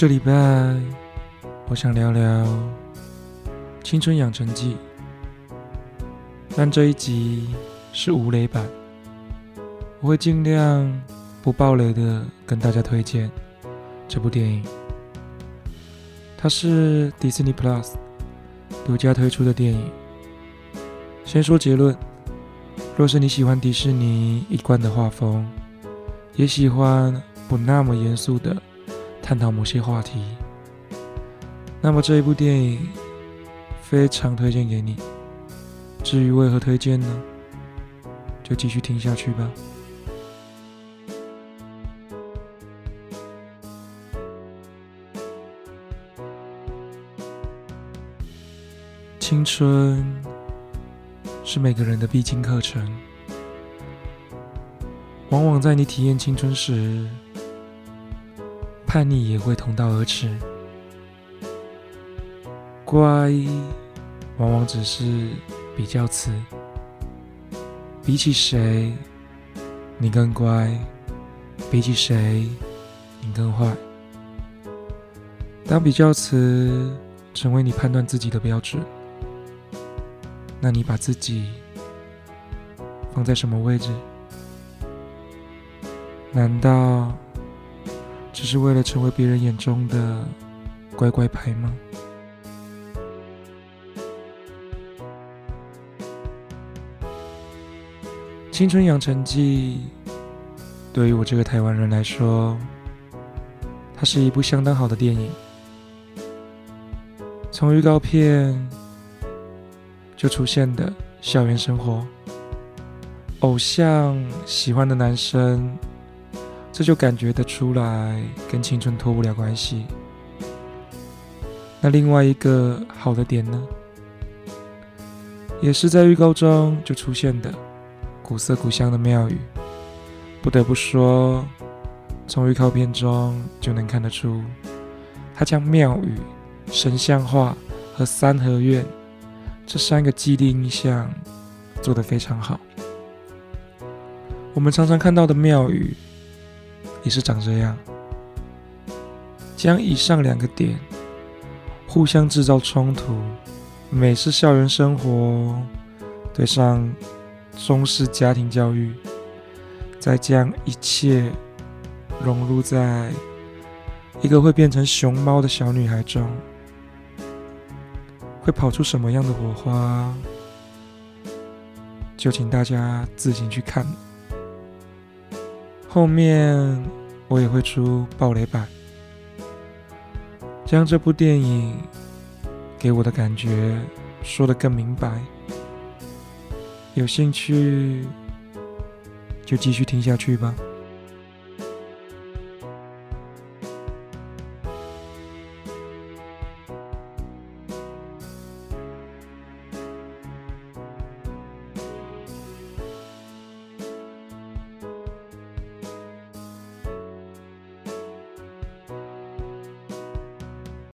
这礼拜我想聊聊《青春养成记》，但这一集是无雷版，我会尽量不爆雷的跟大家推荐这部电影。它是 Disney Plus 独家推出的电影。先说结论：若是你喜欢迪士尼一贯的画风，也喜欢不那么严肃的探讨某些话题，那么这一部电影非常推荐给你。至于为何推荐呢？就继续听下去吧。青春是每个人的必经课程，往往在你体验青春时，叛逆也会同道而驰。乖，往往只是比较词，比起谁，你更乖；比起谁，你更坏。当比较词成为你判断自己的标准。那你把自己放在什么位置？难道只是为了成为别人眼中的乖乖牌吗？《青春养成记》对于我这个台湾人来说，它是一部相当好的电影。从预告片。就出现的校园生活，偶像喜欢的男生，这就感觉得出来跟青春脱不了关系。那另外一个好的点呢，也是在预告中就出现的古色古香的庙宇。不得不说，从预告片中就能看得出，他将庙宇、神像画和三合院。这三个既定印象做得非常好。我们常常看到的庙宇也是长这样，将以上两个点互相制造冲突，美式校园生活对上中式家庭教育，再将一切融入在一个会变成熊猫的小女孩中。会跑出什么样的火花，就请大家自行去看。后面我也会出暴雷版，将这部电影给我的感觉说得更明白。有兴趣就继续听下去吧。